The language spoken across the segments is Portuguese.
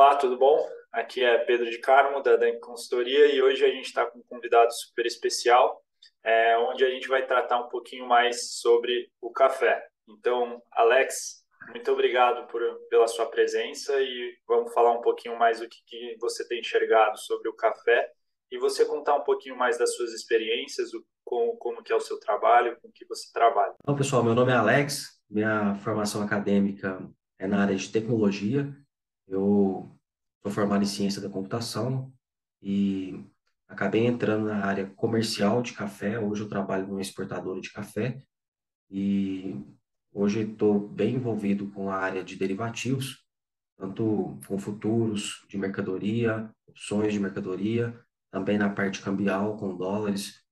Olá, tudo bom? Aqui é Pedro de Carmo, da Dan Consultoria, e hoje a gente está com um convidado super especial, é, onde a gente vai tratar um pouquinho mais sobre o café. Então, Alex, muito obrigado por, pela sua presença e vamos falar um pouquinho mais do que, que você tem enxergado sobre o café e você contar um pouquinho mais das suas experiências, o, como, como que é o seu trabalho, com que você trabalha. Então, pessoal, meu nome é Alex, minha formação acadêmica é na área de tecnologia. Eu sou formado em ciência da computação e acabei entrando na área comercial de café. Hoje eu trabalho numa exportadora de café e hoje estou bem envolvido com a área de derivativos, tanto com futuros de mercadoria, opções de mercadoria, também na parte cambial com dólares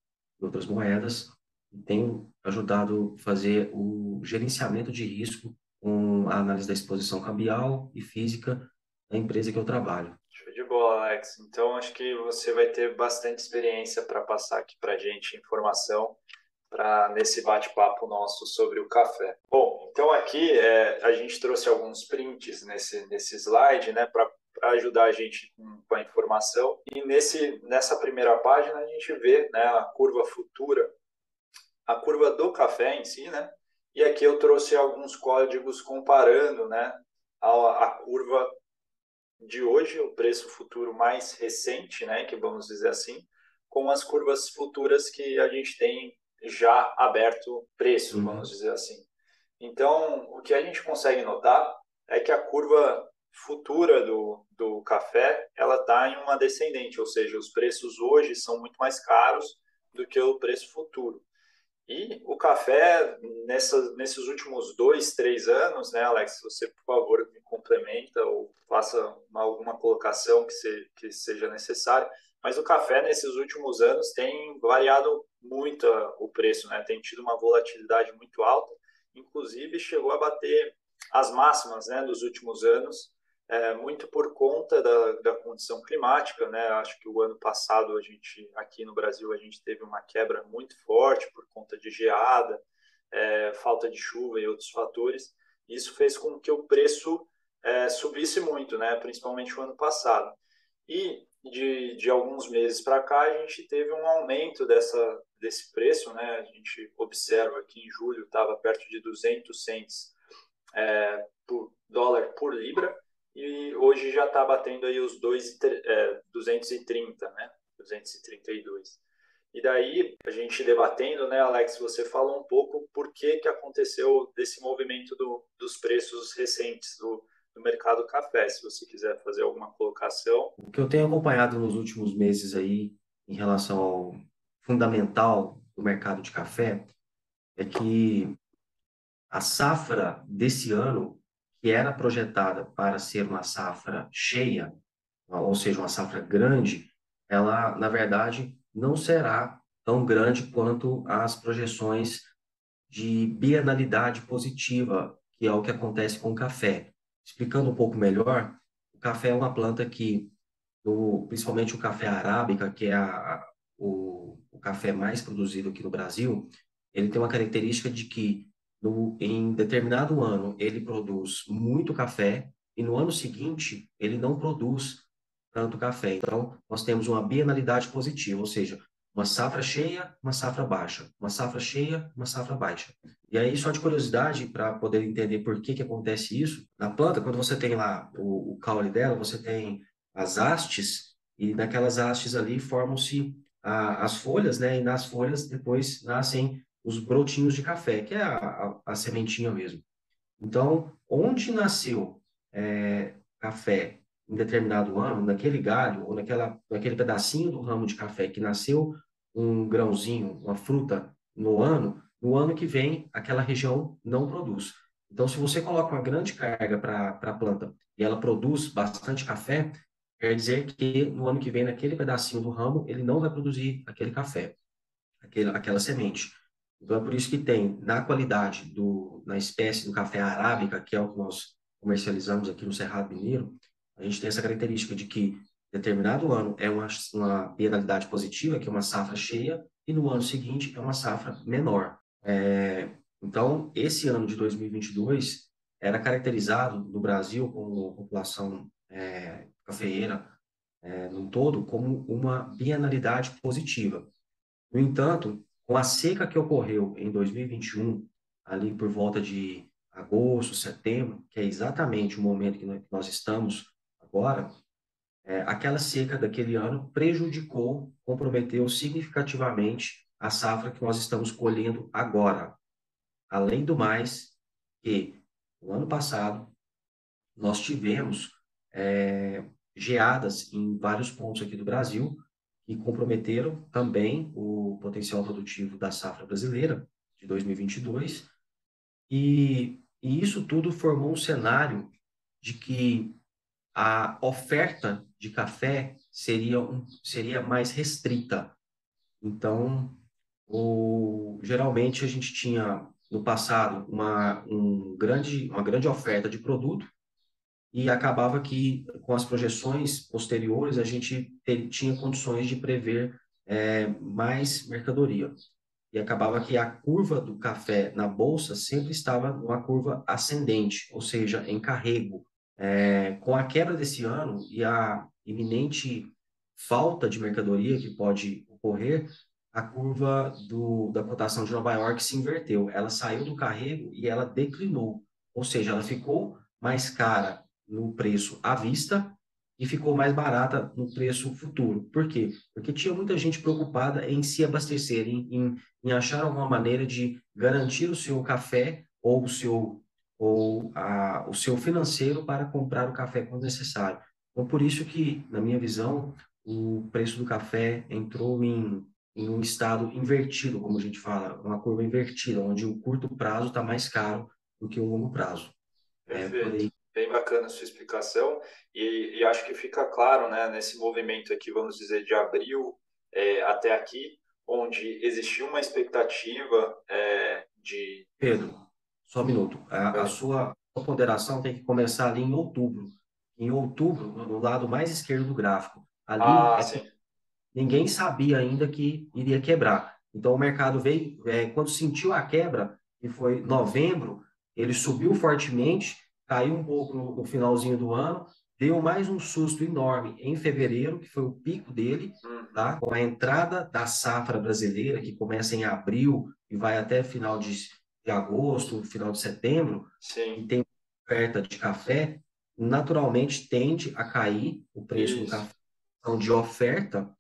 e outras moedas. E tenho ajudado a fazer o gerenciamento de risco com a análise da exposição cambial e física da empresa que eu trabalho. Show de bola, Alex. Então, acho que você vai ter bastante experiência para passar aqui para a gente informação para nesse bate-papo nosso sobre o café. Bom, então aqui é, a gente trouxe alguns prints nesse, nesse slide, né, para ajudar a gente com, com, a informação. E nesse, nessa primeira página a gente vê né, a curva futura, a curva do café em si, né? E aqui eu trouxe alguns códigos comparando, né, a, a curva de hoje, o preço futuro mais recente, né, que vamos dizer assim, com as curvas futuras que a gente tem já aberto preço, uhum. vamos dizer assim. Então, o que a gente consegue notar é que a curva futura do, do café ela está em uma descendente, ou seja, os preços hoje são muito mais caros do que o preço futuro. E o café, nesses últimos dois, três anos, né, Alex, você, por favor, me complementa ou faça uma, alguma colocação que, se, que seja necessária, mas o café, nesses últimos anos, tem variado muito o preço, né, tem tido uma volatilidade muito alta, inclusive chegou a bater as máximas né, dos últimos anos, é, muito por conta da, da condição climática, né? Acho que o ano passado a gente aqui no Brasil a gente teve uma quebra muito forte por conta de geada, é, falta de chuva e outros fatores. Isso fez com que o preço é, subisse muito, né? Principalmente o ano passado. E de, de alguns meses para cá a gente teve um aumento dessa desse preço, né? A gente observa que em julho estava perto de 200 cents é, por dólar por libra e hoje já está batendo aí os dois, é, 230, né? 232. E daí, a gente debatendo, né, Alex, você falou um pouco por que, que aconteceu desse movimento do, dos preços recentes do, do mercado café, se você quiser fazer alguma colocação. O que eu tenho acompanhado nos últimos meses aí, em relação ao fundamental do mercado de café, é que a safra desse ano que era projetada para ser uma safra cheia, ou seja, uma safra grande, ela, na verdade, não será tão grande quanto as projeções de bienalidade positiva, que é o que acontece com o café. Explicando um pouco melhor, o café é uma planta que, principalmente o café arábica, que é a, o, o café mais produzido aqui no Brasil, ele tem uma característica de que no, em determinado ano ele produz muito café e no ano seguinte ele não produz tanto café. Então, nós temos uma bienalidade positiva, ou seja, uma safra cheia, uma safra baixa, uma safra cheia, uma safra baixa. E aí, só de curiosidade, para poder entender por que, que acontece isso, na planta, quando você tem lá o, o caule dela, você tem as hastes, e naquelas hastes ali formam-se as folhas, né? E nas folhas depois nascem os brotinhos de café, que é a, a, a sementinha mesmo. Então, onde nasceu é, café em determinado ano, naquele galho ou naquela, naquele pedacinho do ramo de café que nasceu um grãozinho, uma fruta no ano, no ano que vem aquela região não produz. Então, se você coloca uma grande carga para a planta e ela produz bastante café, quer dizer que no ano que vem, naquele pedacinho do ramo, ele não vai produzir aquele café, aquele, aquela semente. Então é por isso que tem na qualidade do na espécie do café arábica, que é o que nós comercializamos aqui no Cerrado Mineiro, a gente tem essa característica de que determinado ano é uma uma penalidade positiva, que é uma safra cheia, e no ano seguinte é uma safra menor. É, então esse ano de 2022 era caracterizado no Brasil com uma população é, cafeeira é, no todo como uma bienalidade positiva. No entanto, com a seca que ocorreu em 2021, ali por volta de agosto, setembro, que é exatamente o momento que nós estamos agora, é, aquela seca daquele ano prejudicou, comprometeu significativamente a safra que nós estamos colhendo agora. Além do mais, que no ano passado nós tivemos é, geadas em vários pontos aqui do Brasil que comprometeram também o potencial produtivo da safra brasileira de 2022 e, e isso tudo formou um cenário de que a oferta de café seria, um, seria mais restrita. Então, o, geralmente a gente tinha no passado uma, um grande, uma grande oferta de produto e acabava que com as projeções posteriores a gente ter, tinha condições de prever é, mais mercadoria e acabava que a curva do café na bolsa sempre estava numa curva ascendente, ou seja, em carrego. É, com a quebra desse ano e a iminente falta de mercadoria que pode ocorrer, a curva do, da cotação de Nova York se inverteu. Ela saiu do carrego e ela declinou, ou seja, ela ficou mais cara no preço à vista e ficou mais barata no preço futuro. Por quê? Porque tinha muita gente preocupada em se abastecer, em, em, em achar alguma maneira de garantir o seu café ou o seu ou a, o seu financeiro para comprar o café quando necessário. Então, por isso que, na minha visão, o preço do café entrou em, em um estado invertido, como a gente fala, uma curva invertida, onde o curto prazo está mais caro do que o longo prazo. É, bem bacana a sua explicação e, e, acho que fica claro, né, nesse movimento aqui, vamos dizer, de abril é, até aqui, onde existiu uma expectativa é, de... Pedro, só um minuto. A, a sua ponderação tem que começar ali em outubro. Em outubro, no lado mais esquerdo do gráfico. Ali, ah, é, ninguém sabia ainda que iria quebrar. Então, o mercado veio, é, quando sentiu a quebra, que foi novembro, ele subiu fortemente, caiu um pouco no, no, finalzinho do ano, deu mais um susto enorme em fevereiro, que foi o pico dele, uhum. tá? com a entrada da safra brasileira, que começa em abril e vai até final de, de agosto, final de setembro, Sim. e tem oferta de café, naturalmente tende a cair o preço Isso. do café então, de oferta,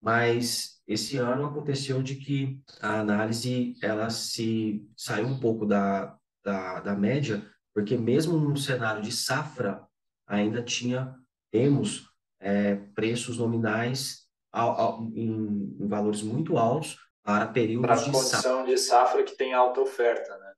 mas esse ano aconteceu de que a análise ela se saiu um pouco da, da, da média porque mesmo num cenário de safra, ainda tinha, temos é, preços nominais ao, ao, em, em, valores muito altos para períodos para de condição safra. de safra que tem alta oferta, né?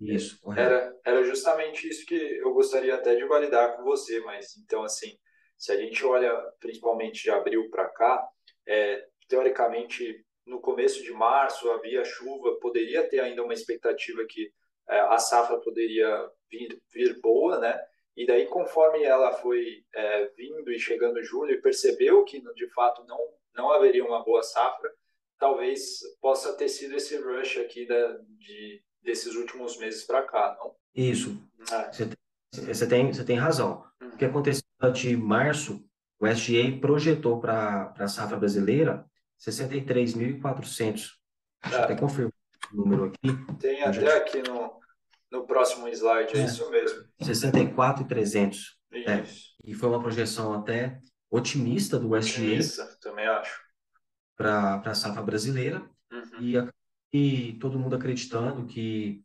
Isso, correto. Era, era justamente isso que eu gostaria até de validar com você, mas então, assim, se a gente olha principalmente de abril para cá, é, teoricamente, no começo de março havia chuva, poderia ter ainda uma expectativa que a safra poderia vir, vir boa, né? E daí, conforme ela foi é, vindo e chegando julho e percebeu que, de fato, não, não haveria uma boa safra, talvez possa ter sido esse rush aqui da, de, desses últimos meses para cá, não? Isso. É. Você, tem, você, tem, você tem razão. Uhum. O que aconteceu de março, o SGA projetou para a safra brasileira 63.400. Deixa eu é. até confirmar o número aqui. Tem até já... aqui no, no próximo slide, é, é isso mesmo. 64,300. É. E foi uma projeção até otimista do SGA. Otimista, também acho. Para a safra brasileira. Uhum. E, e todo mundo acreditando que.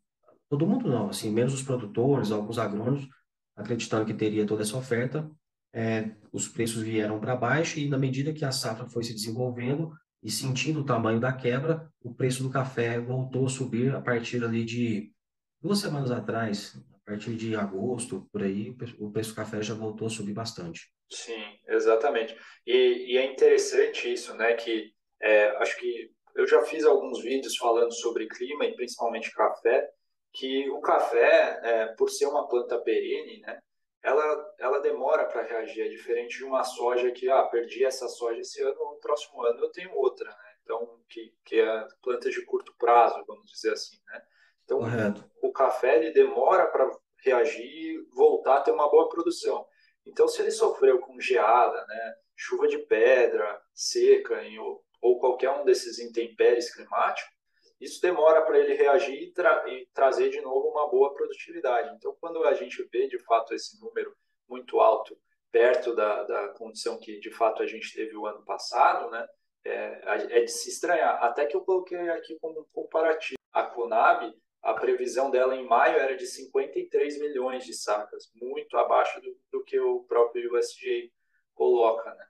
Todo mundo não, assim, menos os produtores, alguns agrônomos, acreditando que teria toda essa oferta. É, os preços vieram para baixo e na medida que a safra foi se desenvolvendo, e sentindo o tamanho da quebra, o preço do café voltou a subir a partir ali de duas semanas atrás, a partir de agosto, por aí, o preço do café já voltou a subir bastante. Sim, exatamente. E, e é interessante isso, né, que é, acho que eu já fiz alguns vídeos falando sobre clima e principalmente café, que o café, é, por ser uma planta perene, né, ela, ela demora para reagir, é diferente de uma soja que, ah, perdi essa soja esse ano, no próximo ano eu tenho outra, né? Então, que, que é planta de curto prazo, vamos dizer assim, né? Então, Correto. o café, ele demora para reagir e voltar a ter uma boa produção. Então, se ele sofreu com geada, né, chuva de pedra, seca em, ou, ou qualquer um desses intempéries climáticos, isso demora para ele reagir e, tra e, trazer de novo uma boa produtividade. Então, quando a gente vê de fato esse número muito alto, perto da, da condição que de fato a gente teve o ano passado, né, é, é de se estranhar. Até que eu coloquei aqui como um comparativo. A Conab, a previsão dela em maio era de 53 milhões de sacas, muito abaixo do, do que o próprio USDA coloca, né?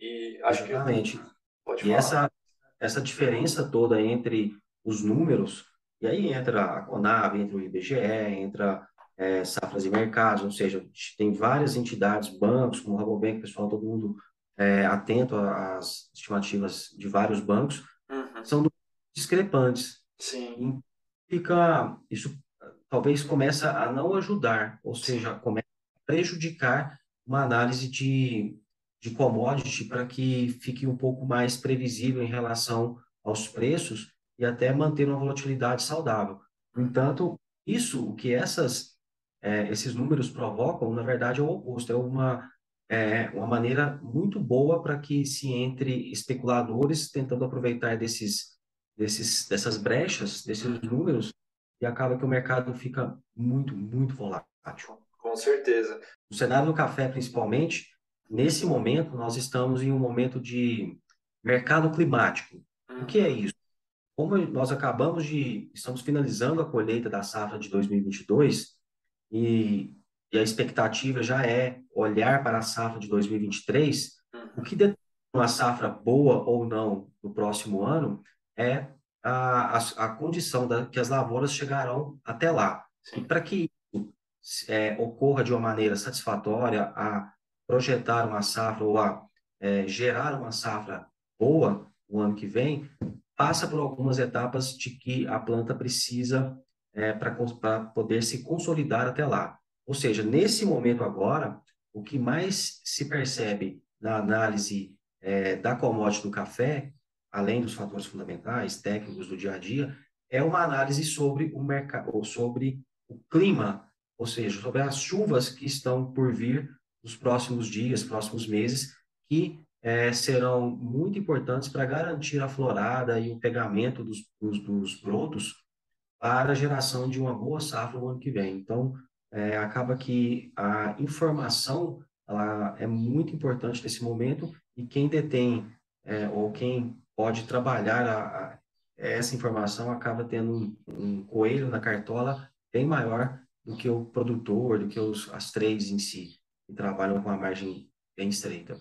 E acho Exatamente. que pode falar. E essa essa diferença toda entre os números e aí entra a Conab, entra o IBGE, entra é, safras e mercados, ou seja, tem várias entidades, bancos, como o Rabobank, pessoal, todo mundo é, atento às estimativas de vários bancos, uhum. são discrepantes. Sim. E fica, isso talvez começa a não ajudar, ou seja, começa a prejudicar uma análise de, de commodity para que fique um pouco mais previsível em relação aos preços e até manter uma volatilidade saudável. No entanto, isso, o que essas, é, esses números provocam, na verdade, é o oposto, é uma é uma maneira muito boa para que se entre especuladores tentando aproveitar desses, desses, dessas brechas, desses números, e acaba que o mercado fica muito, muito volátil. Com certeza. No cenário do café, principalmente, nesse momento, nós estamos em um momento de mercado climático. O que é isso? Como nós acabamos de, estamos finalizando a colheita da safra de 2022, e e a expectativa já é olhar para a safra de 2023, o que determina uma safra boa ou não no próximo ano é a, a, a condição da, que as lavouras chegarão até lá. Sim. E para que isso é, ocorra de uma maneira satisfatória a projetar uma safra ou a é, gerar uma safra boa o ano que vem, passa por algumas etapas de que a planta precisa é, para poder se consolidar até lá. Ou seja, nesse momento agora, o que mais se percebe na análise é, da commodity do café, além dos fatores fundamentais, técnicos do dia a dia, é uma análise sobre o mercado, ou sobre o clima, ou seja, sobre as chuvas que estão por vir nos próximos dias, próximos meses, que é, serão muito importantes para garantir a florada e o pegamento dos, dos, dos brotos para a geração de uma boa safra no ano que vem. Então, é, acaba que a informação ela é muito importante nesse momento e quem detém é, ou quem pode trabalhar a, a, essa informação acaba tendo um, um, coelho na cartola bem maior do que o produtor, do que os, as trades em si, que trabalham com a margem bem estreita.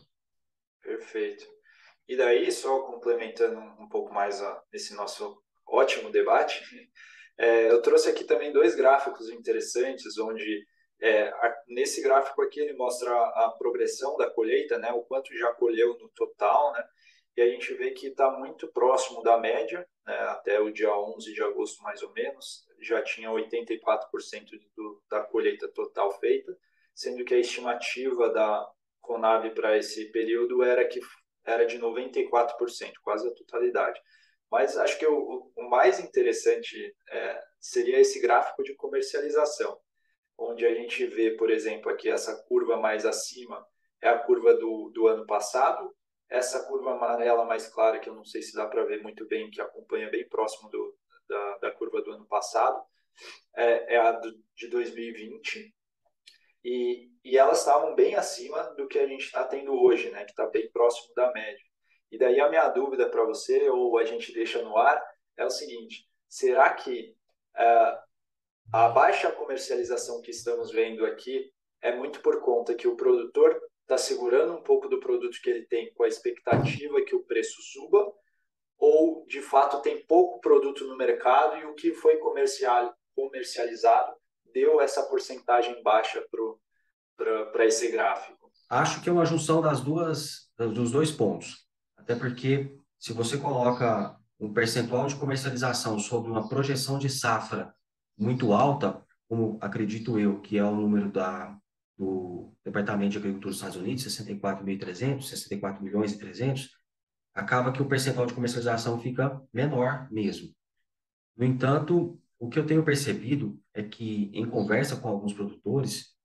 Perfeito. E daí, só complementando um pouco mais ó, esse nosso ótimo debate, é, eu trouxe aqui também dois gráficos interessantes, onde é, a, nesse gráfico aqui ele mostra a, a, progressão da colheita, né, o quanto já colheu no total, né, e a gente vê que está muito próximo da média, né, até o dia 11 de agosto mais ou menos, já tinha 84% do, da colheita total feita, sendo que a estimativa da Conab para esse período era que era de 94%, quase a totalidade. Mas acho que o, o mais interessante é, seria esse gráfico de comercialização, onde a gente vê, por exemplo, aqui essa curva mais acima é a curva do, do ano passado, essa curva amarela mais clara, que eu não sei se dá para ver muito bem, que acompanha bem próximo do, da, da curva do ano passado, é, é a do, de 2020, e, e elas estavam bem acima do que a gente está tendo hoje, né, que está bem próximo da média. E daí a minha dúvida para você, ou a gente deixa no ar, é o seguinte: será que uh, a baixa comercialização que estamos vendo aqui é muito por conta que o produtor está segurando um pouco do produto que ele tem com a expectativa que o preço suba, ou de fato tem pouco produto no mercado e o que foi comercial, comercializado deu essa porcentagem baixa para esse gráfico? Acho que é uma junção das duas, dos dois pontos. Até porque, se você coloca um percentual de comercialização sobre uma projeção de safra muito alta, como acredito eu que é o número da, do Departamento de Agricultura dos Estados Unidos, 64.300, 64 milhões e 300, acaba que o percentual de comercialização fica menor mesmo. No entanto, o que eu tenho percebido é que, em conversa com alguns produtores,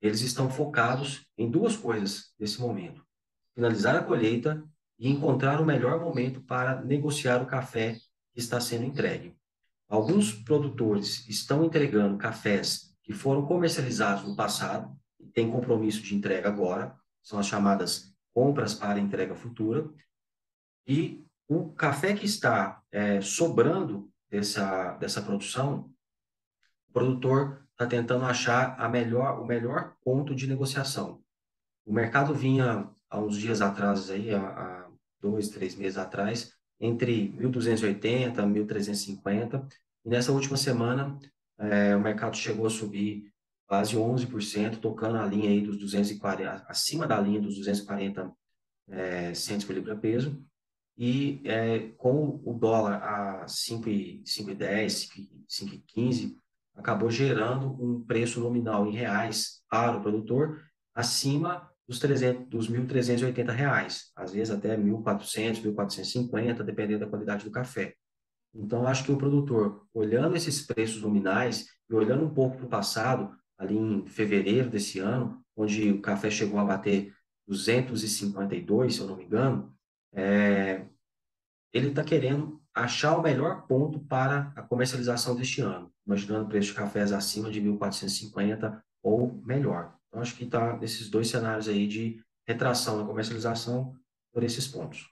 eles estão focados em duas coisas nesse momento: finalizar a colheita e encontrar o melhor momento para negociar o café que está sendo entregue. Alguns produtores estão entregando cafés que foram comercializados no passado e têm compromisso de entrega agora, são as chamadas compras para entrega futura, e o café que está é, sobrando dessa, dessa produção, o produtor está tentando achar a melhor, o melhor ponto de negociação. O mercado vinha há uns dias atrás, aí, há, dois, três meses atrás, entre 1.280 e 1.350. E nessa última semana, é, o mercado chegou a subir quase 11%, tocando a linha aí dos 240, acima da linha dos 240 é, centos por libra peso. E é, com o dólar a 5,10, 5,15, acabou gerando um preço nominal em reais para o produtor acima dos, 300, dos 1.380 reais, às vezes até 1.400, 1.450, dependendo da qualidade do café. Então, acho que o produtor, olhando esses preços nominais e olhando um pouco para o passado, ali em fevereiro desse ano, onde o café chegou a bater 252, se eu não me engano, é, ele está querendo achar o melhor ponto para a comercialização deste ano, imaginando preço de cafés acima de 1.450 ou melhor. Então, acho que está nesses dois cenários aí de retração na comercialização por esses pontos.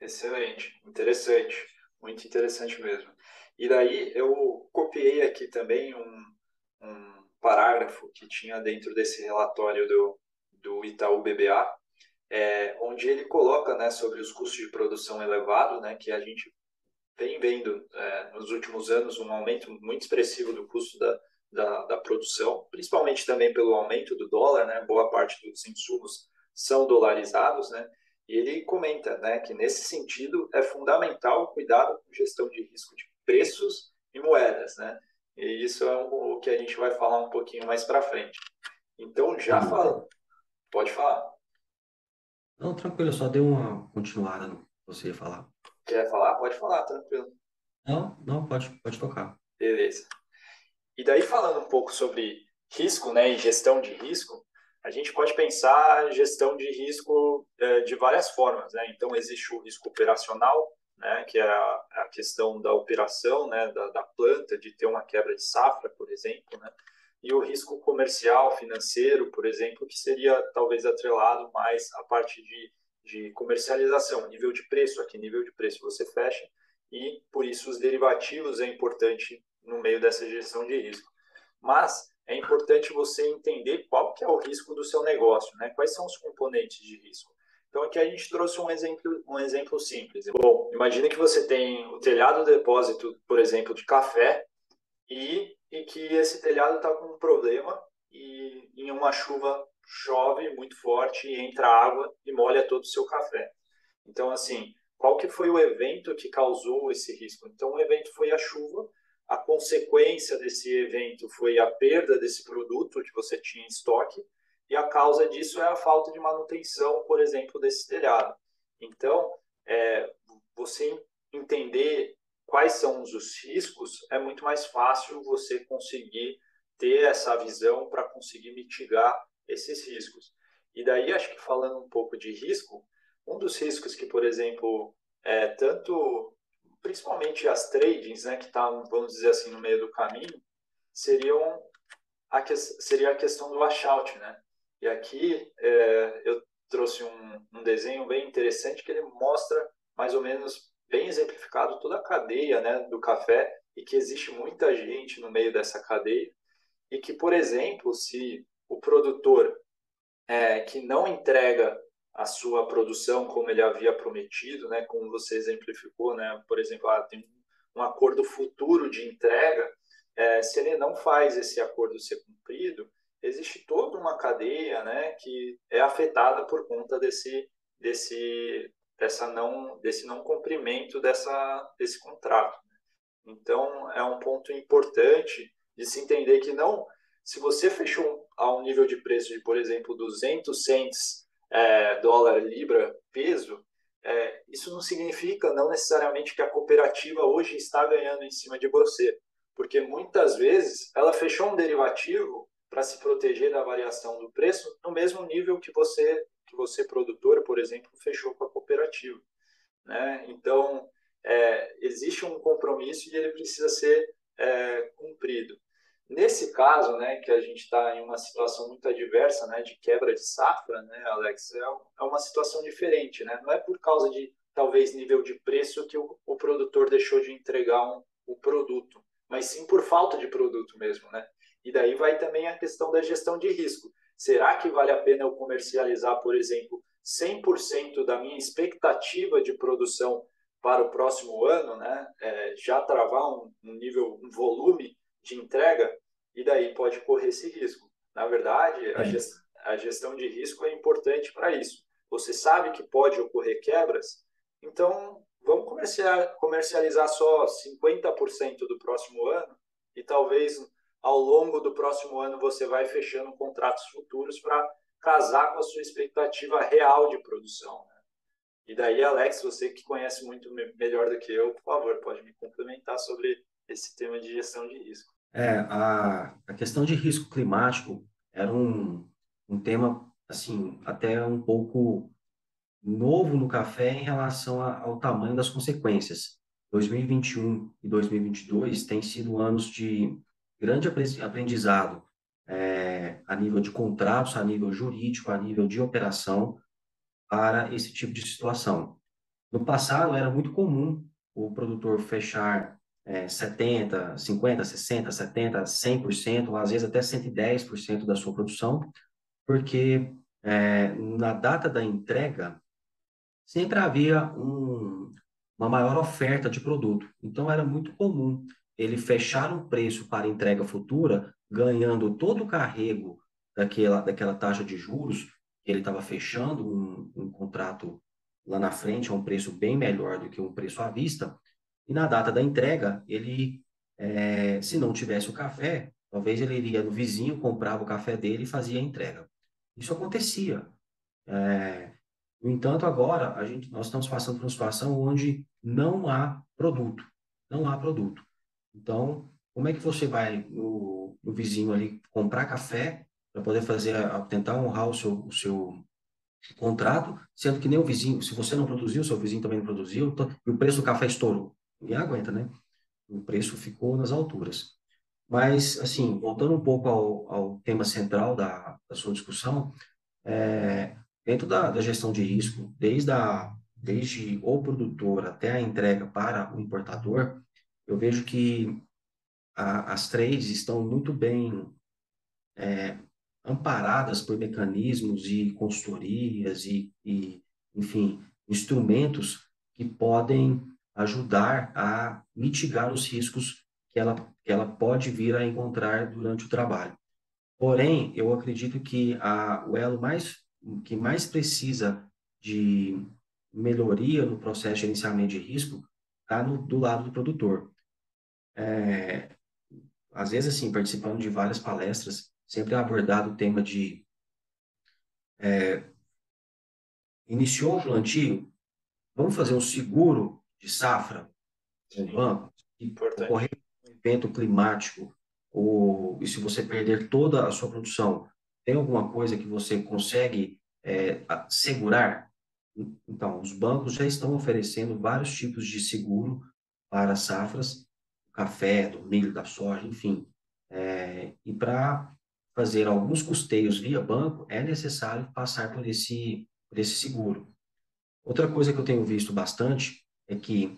Excelente, interessante, muito interessante mesmo. E daí eu copiei aqui também um, um parágrafo que tinha dentro desse relatório do, do Itaú BBA, é, onde ele coloca né, sobre os custos de produção elevado, né, que a gente vem vendo é, nos últimos anos um aumento muito expressivo do custo da, da, da, produção, principalmente também pelo aumento do dólar, né? Boa parte dos insumos são dolarizados, né? E ele comenta, né, que nesse sentido é fundamental o cuidado com gestão de risco de preços e moedas, né? E isso é o que a gente vai falar um pouquinho mais para frente. Então, já uhum. falando, pode falar. Não, tranquilo, só deu uma continuada no que você ia falar. Quer falar? Pode falar, tranquilo. Não, não, pode, pode tocar. Beleza. E daí falando um pouco sobre risco, né, e gestão de risco, a gente pode pensar gestão de risco é, de várias formas, né? Então existe o risco operacional, né, que é a, a questão da operação, né, da, da, planta, de ter uma quebra de safra, por exemplo, né? E o risco comercial, financeiro, por exemplo, que seria talvez atrelado mais à parte de, de comercialização, nível de preço, aqui nível de preço você fecha, e por isso os derivativos é importante no meio dessa gestão de risco. Mas é importante você entender qual que é o risco do seu negócio, né? Quais são os componentes de risco. Então aqui a gente trouxe um exemplo, um exemplo simples. Bom, imagine que você tem o telhado depósito, por exemplo, de café e, e que esse telhado está com um problema e em uma chuva chove muito forte e entra água e molha todo o seu café. Então assim, qual que foi o evento que causou esse risco? Então o evento foi a chuva a consequência desse evento foi a perda desse produto que você tinha em estoque, e a causa disso é a falta de manutenção, por exemplo, desse telhado. Então, é, você entender quais são os riscos, é muito mais fácil você conseguir ter essa visão para conseguir mitigar esses riscos. E daí, acho que falando um pouco de risco, um dos riscos que, por exemplo, é, tanto principalmente as tradings, né, que tá, vamos dizer assim, no meio do caminho, seriam a que, seria a questão do washout, né? E aqui é, eu trouxe um, um, desenho bem interessante que ele mostra mais ou menos bem exemplificado toda a cadeia, né, do café e que existe muita gente no meio dessa cadeia e que, por exemplo, se o produtor é, que não entrega a sua produção como ele havia prometido, né, como você exemplificou, né, por exemplo, ah, tem um acordo futuro de entrega, é, se ele não faz esse acordo ser cumprido, existe toda uma cadeia, né, que é afetada por conta desse desse dessa não desse não cumprimento dessa desse contrato. Então é um ponto importante de se entender que não se você fechou a um nível de preço de, por exemplo, 200 cents é, dólar, libra, peso, é, isso não significa não necessariamente que a cooperativa hoje está ganhando em cima de você, porque muitas vezes ela fechou um derivativo para se proteger da variação do preço no mesmo nível que você, que você produtor, por exemplo, fechou com a cooperativa. Né? Então, é, existe um compromisso e ele precisa ser é, cumprido. Nesse caso, né, que a gente está em uma situação muito adversa, né, de quebra de safra, né, Alex, é, é uma situação diferente, né? Não é por causa de talvez nível de preço que o, o produtor deixou de entregar um, o produto, mas sim por falta de produto mesmo, né? E daí vai também a questão da gestão de risco. Será que vale a pena eu comercializar, por exemplo, 100% da minha expectativa de produção para o próximo ano, né? É, já travar um, um nível, um volume de entrega, e daí pode correr esse risco. Na verdade, a, gestão, a gestão de risco é importante para isso. Você sabe que pode ocorrer quebras, então vamos comercializar só 50% do próximo ano e talvez ao longo do próximo ano você vai fechando contratos futuros para casar com a sua expectativa real de produção. Né? E daí, Alex, você que conhece muito melhor do que eu, por favor, pode me complementar sobre esse tema de gestão de risco. É, a, a questão de risco climático era um, um tema, assim, até um pouco novo no café em relação a, ao tamanho das consequências. 2021 e 2022 têm sido anos de grande aprendizado é, a nível de contratos, a nível jurídico, a nível de operação para esse tipo de situação. No passado era muito comum o produtor fechar é, 70, 50, 60, 70, 100%, às vezes até 110% da sua produção, porque é, na data da entrega sempre havia um, uma maior oferta de produto. Então era muito comum ele fechar um preço para entrega futura, ganhando todo o carrego daquela, daquela taxa de juros, que ele estava fechando um, um contrato lá na frente a um preço bem melhor do que um preço à vista, e na data da entrega, ele, é, se não tivesse o café, talvez ele iria no vizinho, comprava o café dele e fazia a entrega. Isso acontecia. É, no entanto, agora a gente, nós estamos passando por uma situação onde não há produto. Não há produto. Então, como é que você vai no, no vizinho ali comprar café para poder fazer, tentar honrar o seu, o seu contrato, sendo que nem o vizinho, se você não produziu, seu vizinho também não produziu, então, e o preço do café estourou ninguém aguenta, né? O preço ficou nas alturas. Mas, assim, voltando um pouco ao, ao tema central da, da sua discussão, é, dentro da, da, gestão de risco, desde, a, desde o produtor até a entrega para o importador, eu vejo que a, as trades estão muito bem é, amparadas por mecanismos e consultorias e, e, enfim, instrumentos que podem ajudar a mitigar os riscos que ela, que ela pode vir a encontrar durante o trabalho. Porém, eu acredito que a, o elo mais, que mais precisa de melhoria no processo de gerenciamento de risco está do lado do produtor. É, às vezes, assim, participando de várias palestras, sempre é abordado o tema de é, iniciou o plantio, vamos fazer um seguro de safra no banco, e ocorrer um evento climático, ou, e se você perder toda a sua produção, tem alguma coisa que você consegue é, segurar? Então, os bancos já estão oferecendo vários tipos de seguro para safras, do café, do milho, da soja, enfim. É, e para fazer alguns custeios via banco, é necessário passar por esse, por esse seguro. Outra coisa que eu tenho visto bastante é que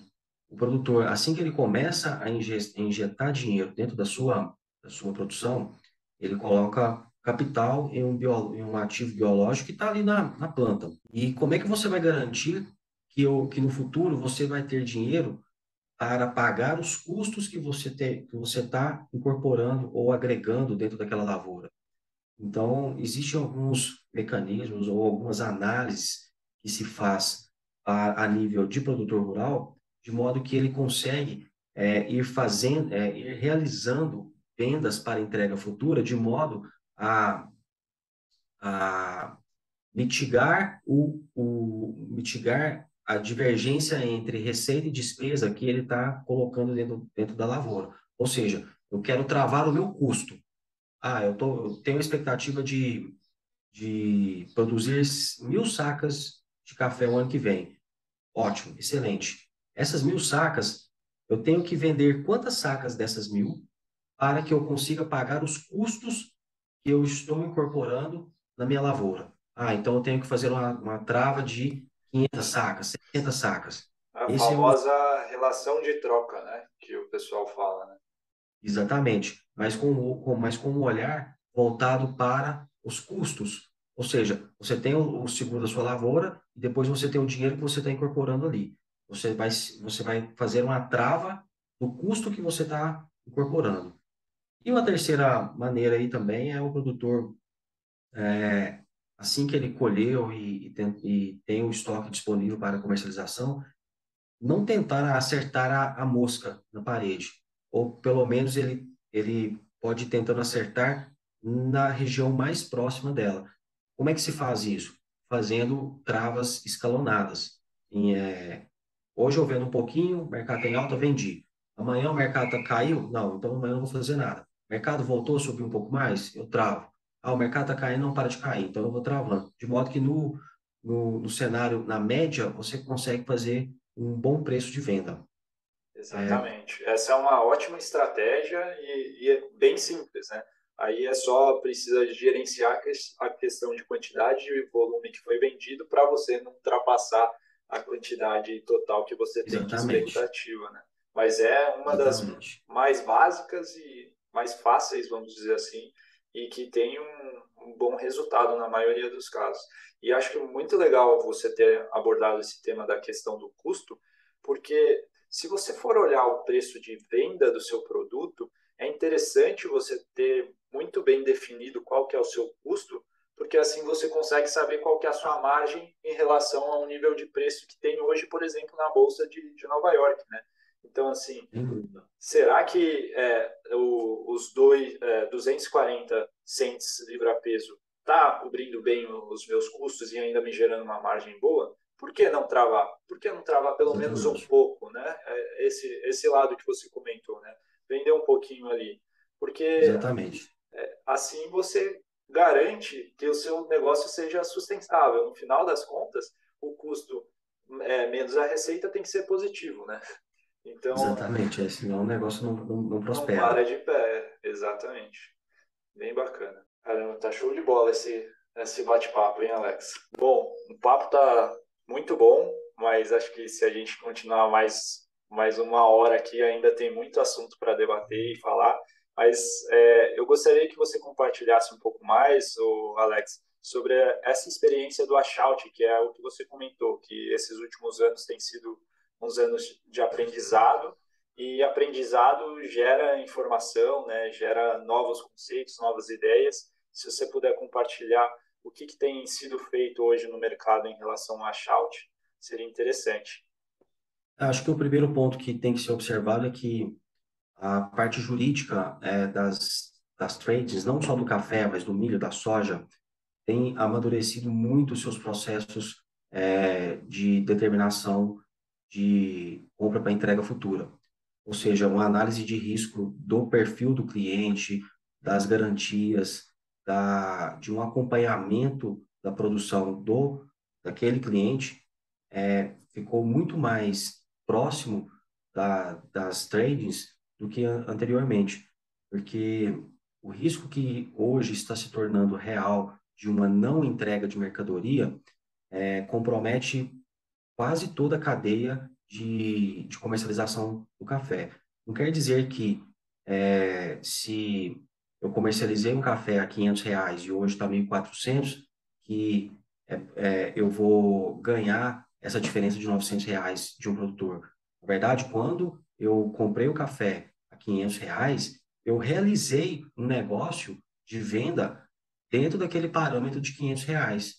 o produtor, assim que ele começa a injetar dinheiro dentro da sua, da sua produção, ele coloca capital em um, bio, em um ativo biológico que está ali na, na planta. E como é que você vai garantir que, o, que no futuro você vai ter dinheiro para pagar os custos que você tem, que você está incorporando ou agregando dentro daquela lavoura? Então, existem alguns mecanismos ou algumas análises que se faz a, a nível de produtor rural, de modo que ele consegue é, ir fazendo, é, ir realizando vendas para entrega futura, de modo a, a mitigar o, o mitigar a divergência entre receita e despesa que ele está colocando dentro, dentro da lavoura. Ou seja, eu quero travar o meu custo. ah, eu, tô, eu tenho a expectativa de, de produzir mil sacas de café o ano que vem. Ótimo, excelente. Essas mil sacas, eu tenho que vender quantas sacas dessas mil para que eu consiga pagar os custos que eu estou incorporando na minha lavoura. Ah, então eu tenho que fazer uma, uma trava de 500 sacas, 600 sacas. A Esse famosa é relação de troca, né? Que o pessoal fala, né? Exatamente, mas com, com, mas com um olhar voltado para os custos. Ou seja, você tem o, o seguro da sua lavoura e depois você tem o dinheiro que você está incorporando ali. Você vai, você vai fazer uma trava do custo que você está incorporando. E uma terceira maneira aí também é o produtor, é, assim que ele colheu e, e, tem, e tem o estoque disponível para comercialização, não tentar acertar a, a mosca na parede, ou pelo menos ele, ele pode ir tentando acertar na região mais próxima dela. Como é que se faz isso? Fazendo travas escalonadas. Em, é, hoje eu vendo um pouquinho, mercado tem alta, vendi. Amanhã o mercado tá, caiu? Não, então amanhã eu não vou fazer nada mercado voltou a subir um pouco mais, eu travo. Ah, o mercado está caindo, não para de cair, então eu vou travando. De modo que no, no, no cenário, na média, você consegue fazer um bom preço de venda. Exatamente. É... Essa é uma ótima estratégia e, e, é bem simples, né? Aí é só precisa gerenciar a questão de quantidade e volume que foi vendido para você não ultrapassar a quantidade total que você tem Exatamente. de expectativa, né? Mas é uma Exatamente. das mais básicas e mais fáceis, vamos dizer assim, e que tem um, um, bom resultado na maioria dos casos. E acho que é muito legal você ter abordado esse tema da questão do custo, porque se você for olhar o preço de venda do seu produto, é interessante você ter muito bem definido qual que é o seu custo, porque assim você consegue saber qual que é a sua margem em relação ao nível de preço que tem hoje, por exemplo, na bolsa de, de Nova York, né? Então, assim, será que é, o, os dois, é, 240 cents livre-peso está cobrindo bem os meus custos e ainda me gerando uma margem boa? Por que não travar? Por que não travar pelo menos um pouco, né? É, esse, esse lado que você comentou, né? Vender um pouquinho ali. Porque Exatamente. É, assim você garante que o seu negócio seja sustentável. No final das contas, o custo é, menos a receita tem que ser positivo, né? Então, exatamente, é, senão o negócio não, não, não prospera. Não para de pé, exatamente. Bem bacana. Caramba, tá show de bola esse, esse bate-papo, hein, Alex? Bom, o papo tá muito bom, mas acho que se a gente continuar mais, mais uma hora aqui, ainda tem muito assunto para debater e falar. Mas é, eu gostaria que você compartilhasse um pouco mais, o Alex, sobre essa experiência do Achout, que é o que você comentou, que esses últimos anos tem sido uns anos de aprendizado e aprendizado gera informação, né, gera novos conceitos, novas ideias. Se você puder compartilhar o que, que tem sido feito hoje no mercado em relação a shout, seria interessante. Acho que o primeiro ponto que tem que ser observado é que a parte jurídica é, das, das trades, não só do café, mas do milho, da soja, tem amadurecido muito seus processos é, de determinação de compra para entrega futura. Ou seja, uma análise de risco do perfil do cliente, das garantias, da, de um acompanhamento da produção do daquele cliente, é, ficou muito mais próximo da, das tradings do que anteriormente, porque o risco que hoje está se tornando real de uma não entrega de mercadoria é, compromete quase toda a cadeia de, de comercialização do café. Não quer dizer que é, se eu comercializei um café a 500 reais e hoje está 1.400, que é, é, eu vou ganhar essa diferença de 900 reais de um produtor. Na verdade, quando eu comprei o café a 500 reais, eu realizei um negócio de venda dentro daquele parâmetro de 500 reais.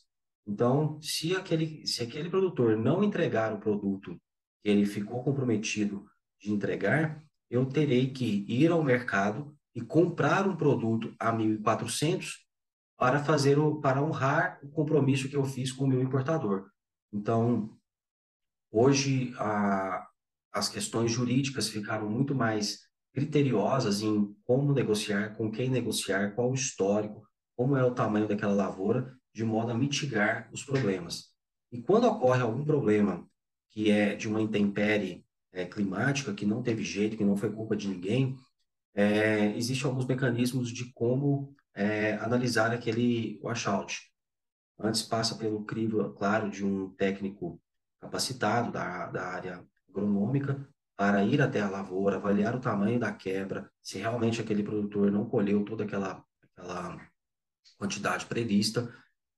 Então, se aquele, se aquele produtor não entregar o produto que ele ficou comprometido de entregar, eu terei que ir ao mercado e comprar um produto a 1.400 para fazer o, para honrar o compromisso que eu fiz com o meu importador. Então, hoje a, as questões jurídicas ficaram muito mais criteriosas em como negociar, com quem negociar, qual o histórico, como é o tamanho daquela lavoura, de modo a mitigar os problemas. E quando ocorre algum problema que é de uma intempérie é, climática, que não teve jeito, que não foi culpa de ninguém, é, existem alguns mecanismos de como é, analisar aquele washout. Antes passa pelo crivo, claro, de um técnico capacitado da, da área agronômica para ir até a lavoura, avaliar o tamanho da quebra, se realmente aquele produtor não colheu toda aquela, aquela quantidade prevista,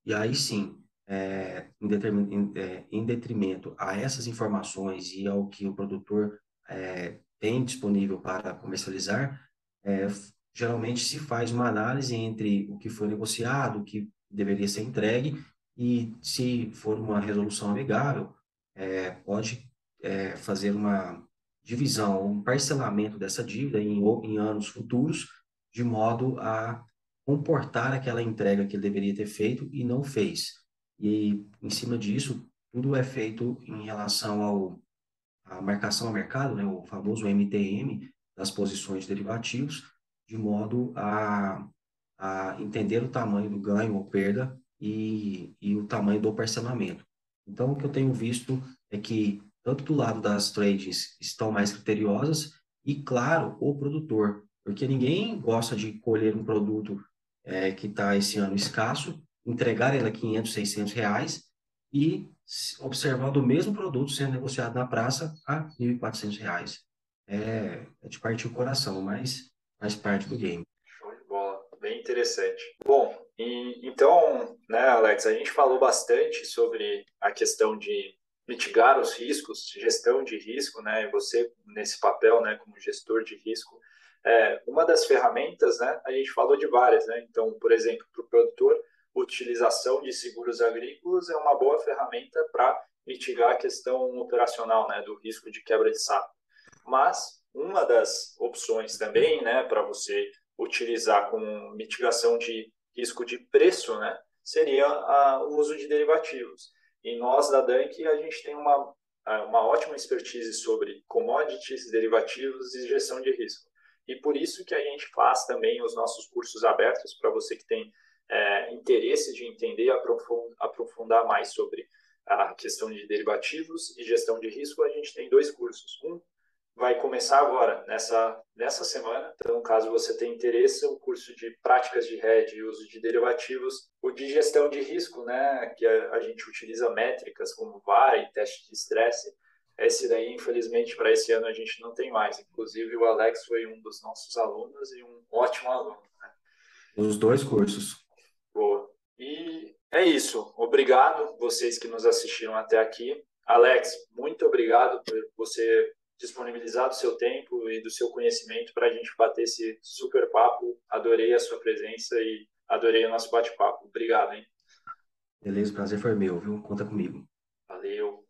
e aí sim, é, em, em, é, em, detrimento a essas informações e ao que o produtor é, tem disponível para comercializar, é, geralmente se faz uma análise entre o que foi negociado, o que deveria ser entregue, e se for uma resolução amigável, é, pode é, fazer uma divisão, um parcelamento dessa dívida em, em anos futuros, de modo a comportar aquela entrega que ele deveria ter feito e não fez. E, em cima disso, tudo é feito em relação ao a marcação a mercado, né, o famoso MTM, das posições derivativos, de modo a, a entender o tamanho do ganho ou perda e, e o tamanho do parcelamento. Então, o que eu tenho visto é que, tanto do lado das trades, estão mais criteriosas, e, claro, o produtor, porque ninguém gosta de colher um produto é, que está esse ano escasso, entregar ele a 500, 600 reais e observando o mesmo produto sendo negociado na praça a 1.400 reais. É, é de partir o coração, mas faz parte do game. Bem interessante. Bom, e, então, né, Alex, a gente falou bastante sobre a questão de mitigar os riscos, gestão de risco, né? Você nesse papel, né, como gestor de risco, é, uma das ferramentas, né? A gente falou de várias, né? Então, por exemplo, para o produtor, utilização de seguros agrícolas é uma boa ferramenta para mitigar a questão operacional, né, do risco de quebra de safra. Mas uma das opções também, né, para você utilizar como mitigação de risco de preço, né, seria a, o uso de derivativos. E nós da Dank a gente tem uma uma ótima expertise sobre commodities, derivativos e gestão de risco. E por isso que a gente faz também os nossos cursos abertos para você que tem é, interesse de entender e aprofundar mais sobre a questão de derivativos e gestão de risco, a gente tem dois cursos. Um vai começar agora, nessa, nessa semana. Então, caso você tenha interesse, o curso de práticas de hedge e uso de derivativos, o de gestão de risco, né, que a, a gente utiliza métricas como VAR e teste de estresse. Esse daí, infelizmente, para esse ano a gente não tem mais. Inclusive, o Alex foi um dos nossos alunos e um ótimo aluno. Né? Os dois cursos. Boa. E é isso. Obrigado vocês que nos assistiram até aqui. Alex, muito obrigado por você disponibilizar do seu tempo e do seu conhecimento para a gente bater esse super papo. Adorei a sua presença e adorei o nosso bate-papo. Obrigado, hein? Beleza, o prazer foi meu, viu? Conta comigo. Valeu.